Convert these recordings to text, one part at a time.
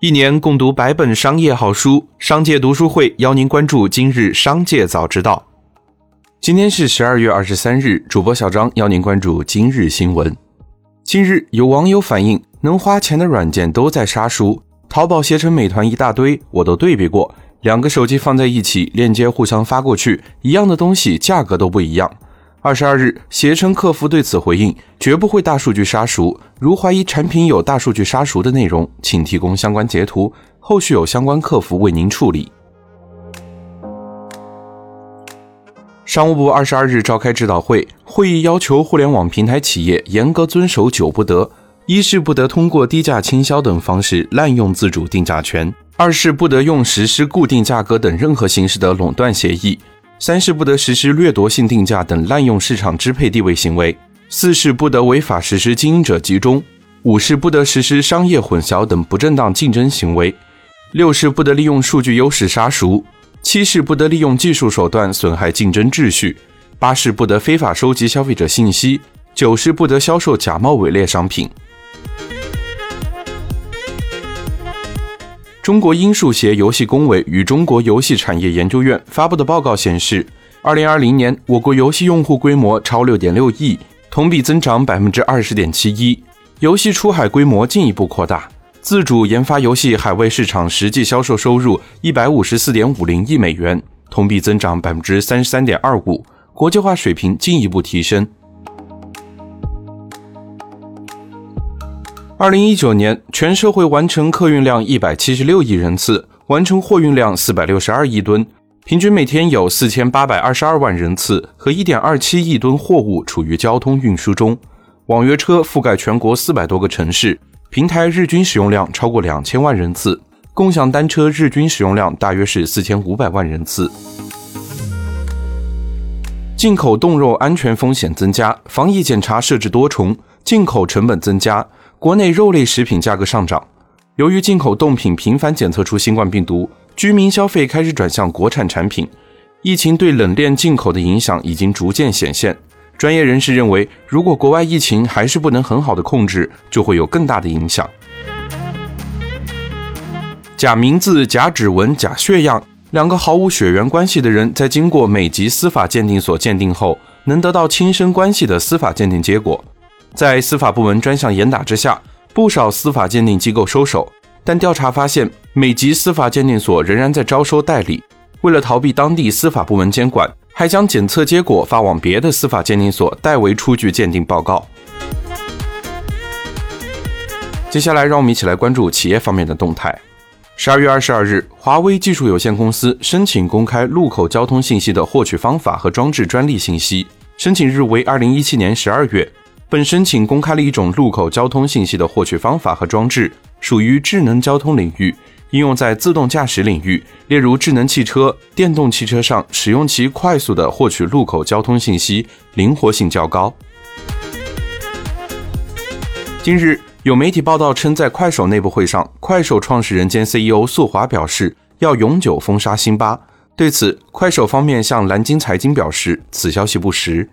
一年共读百本商业好书，商界读书会邀您关注今日商界早知道。今天是十二月二十三日，主播小张邀您关注今日新闻。近日有网友反映，能花钱的软件都在杀熟，淘宝、携程、美团一大堆，我都对比过，两个手机放在一起，链接互相发过去，一样的东西价格都不一样。二十二日，携程客服对此回应，绝不会大数据杀熟。如怀疑产品有大数据杀熟的内容，请提供相关截图，后续有相关客服为您处理。商务部二十二日召开指导会，会议要求互联网平台企业严格遵守九不得：一是不得通过低价倾销等方式滥用自主定价权；二是不得用实施固定价格等任何形式的垄断协议。三是不得实施掠夺性定价等滥用市场支配地位行为；四是不得违法实施经营者集中；五是不得实施商业混淆等不正当竞争行为；六是不得利用数据优势杀熟；七是不得利用技术手段损害竞争秩序；八是不得非法收集消费者信息；九是不得销售假冒伪劣商品。中国音数协游戏工委与中国游戏产业研究院发布的报告显示，二零二零年我国游戏用户规模超六点六亿，同比增长百分之二十点七一，游戏出海规模进一步扩大，自主研发游戏海外市场实际销售收入一百五十四点五零亿美元，同比增长百分之三十三点二五，国际化水平进一步提升。二零一九年，全社会完成客运量一百七十六亿人次，完成货运量四百六十二亿吨，平均每天有四千八百二十二万人次和一点二七亿吨货物处于交通运输中。网约车覆盖全国四百多个城市，平台日均使用量超过两千万人次，共享单车日均使用量大约是四千五百万人次。进口冻肉安全风险增加，防疫检查设置多重，进口成本增加。国内肉类食品价格上涨，由于进口冻品频繁检测出新冠病毒，居民消费开始转向国产产品。疫情对冷链进口的影响已经逐渐显现。专业人士认为，如果国外疫情还是不能很好的控制，就会有更大的影响。假名字、假指纹、假血样，两个毫无血缘关系的人，在经过美籍司法鉴定所鉴定后，能得到亲生关系的司法鉴定结果。在司法部门专项严打之下，不少司法鉴定机构收手，但调查发现，美籍司法鉴定所仍然在招收代理。为了逃避当地司法部门监管，还将检测结果发往别的司法鉴定所代为出具鉴定报告。接下来，让我们一起来关注企业方面的动态。十二月二十二日，华为技术有限公司申请公开路口交通信息的获取方法和装置专利信息，申请日为二零一七年十二月。本申请公开了一种路口交通信息的获取方法和装置，属于智能交通领域，应用在自动驾驶领域，例如智能汽车、电动汽车上，使用其快速的获取路口交通信息，灵活性较高。近日，有媒体报道称，在快手内部会上，快手创始人兼 CEO 宿华表示要永久封杀辛巴。对此，快手方面向蓝鲸财经表示，此消息不实。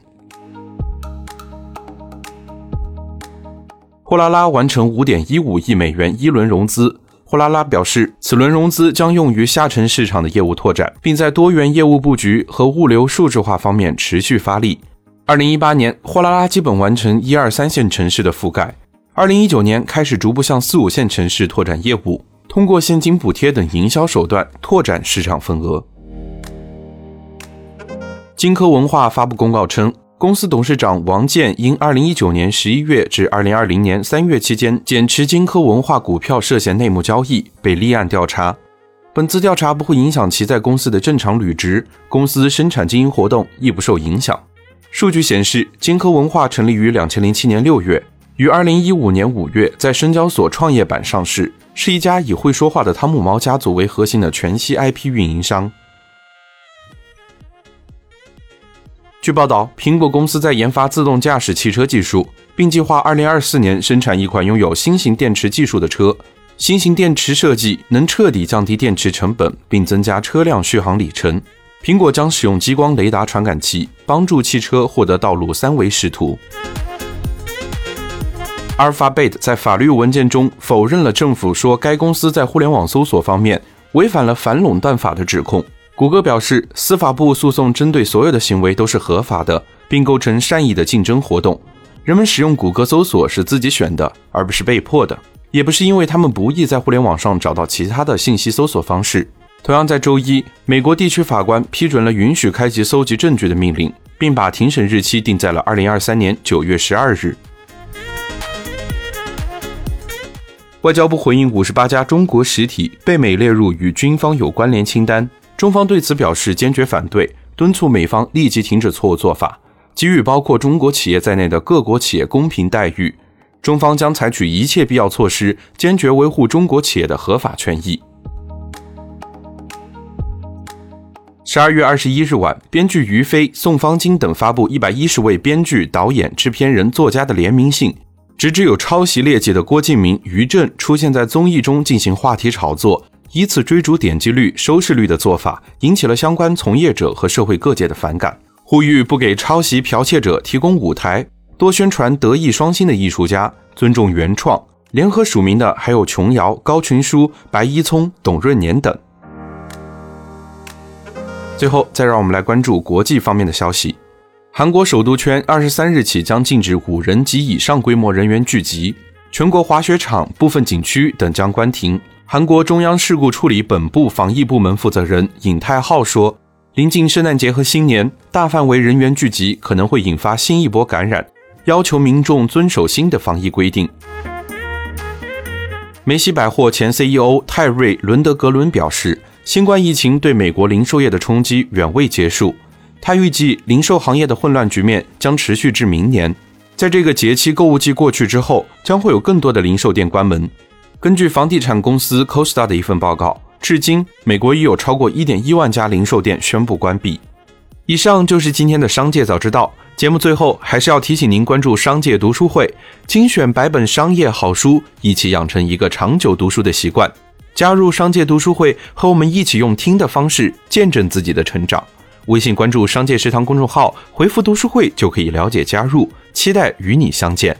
货拉拉完成五点一五亿美元一轮融资。货拉拉表示，此轮融资将用于下沉市场的业务拓展，并在多元业务布局和物流数字化方面持续发力。二零一八年，货拉拉基本完成一二三线城市的覆盖。二零一九年开始逐步向四五线城市拓展业务，通过现金补贴等营销手段拓展市场份额。金科文化发布公告称。公司董事长王健因二零一九年十一月至二零二零年三月期间减持金科文化股票涉嫌内幕交易，被立案调查。本次调查不会影响其在公司的正常履职，公司生产经营活动亦不受影响。数据显示，金科文化成立于两千零七年六月，于二零一五年五月在深交所创业板上市，是一家以会说话的汤姆猫家族为核心的全息 IP 运营商。据报道，苹果公司在研发自动驾驶汽车技术，并计划2024年生产一款拥有新型电池技术的车。新型电池设计能彻底降低电池成本，并增加车辆续航里程。苹果将使用激光雷达传感器，帮助汽车获得道路三维视图。Alphabet 在法律文件中否认了政府说该公司在互联网搜索方面违反了反垄断法的指控。谷歌表示，司法部诉讼针对所有的行为都是合法的，并构成善意的竞争活动。人们使用谷歌搜索是自己选的，而不是被迫的，也不是因为他们不易在互联网上找到其他的信息搜索方式。同样，在周一，美国地区法官批准了允许开启搜集证据的命令，并把庭审日期定在了二零二三年九月十二日。外交部回应五十八家中国实体被美列入与军方有关联清单，中方对此表示坚决反对，敦促美方立即停止错误做法，给予包括中国企业在内的各国企业公平待遇。中方将采取一切必要措施，坚决维护中国企业的合法权益。十二月二十一日晚，编剧于飞、宋方金等发布一百一十位编剧、导演、制片人、作家的联名信。直指有抄袭劣迹的郭敬明、于正出现在综艺中进行话题炒作，以此追逐点击率、收视率的做法，引起了相关从业者和社会各界的反感，呼吁不给抄袭剽窃者提供舞台，多宣传德艺双馨的艺术家，尊重原创。联合署名的还有琼瑶、高群书、白一聪、董润年等。最后，再让我们来关注国际方面的消息。韩国首都圈二十三日起将禁止五人及以上规模人员聚集，全国滑雪场、部分景区等将关停。韩国中央事故处理本部防疫部门负责人尹泰浩说：“临近圣诞节和新年，大范围人员聚集可能会引发新一波感染，要求民众遵守新的防疫规定。”梅西百货前 CEO 泰瑞·伦德格伦表示：“新冠疫情对美国零售业的冲击远未结束。”他预计零售行业的混乱局面将持续至明年。在这个节气购物季过去之后，将会有更多的零售店关门。根据房地产公司 Costa 的一份报告，至今美国已有超过1.1万家零售店宣布关闭。以上就是今天的商界早知道。节目最后还是要提醒您关注商界读书会，精选百本商业好书，一起养成一个长久读书的习惯。加入商界读书会，和我们一起用听的方式见证自己的成长。微信关注“商界食堂”公众号，回复“读书会”就可以了解加入，期待与你相见。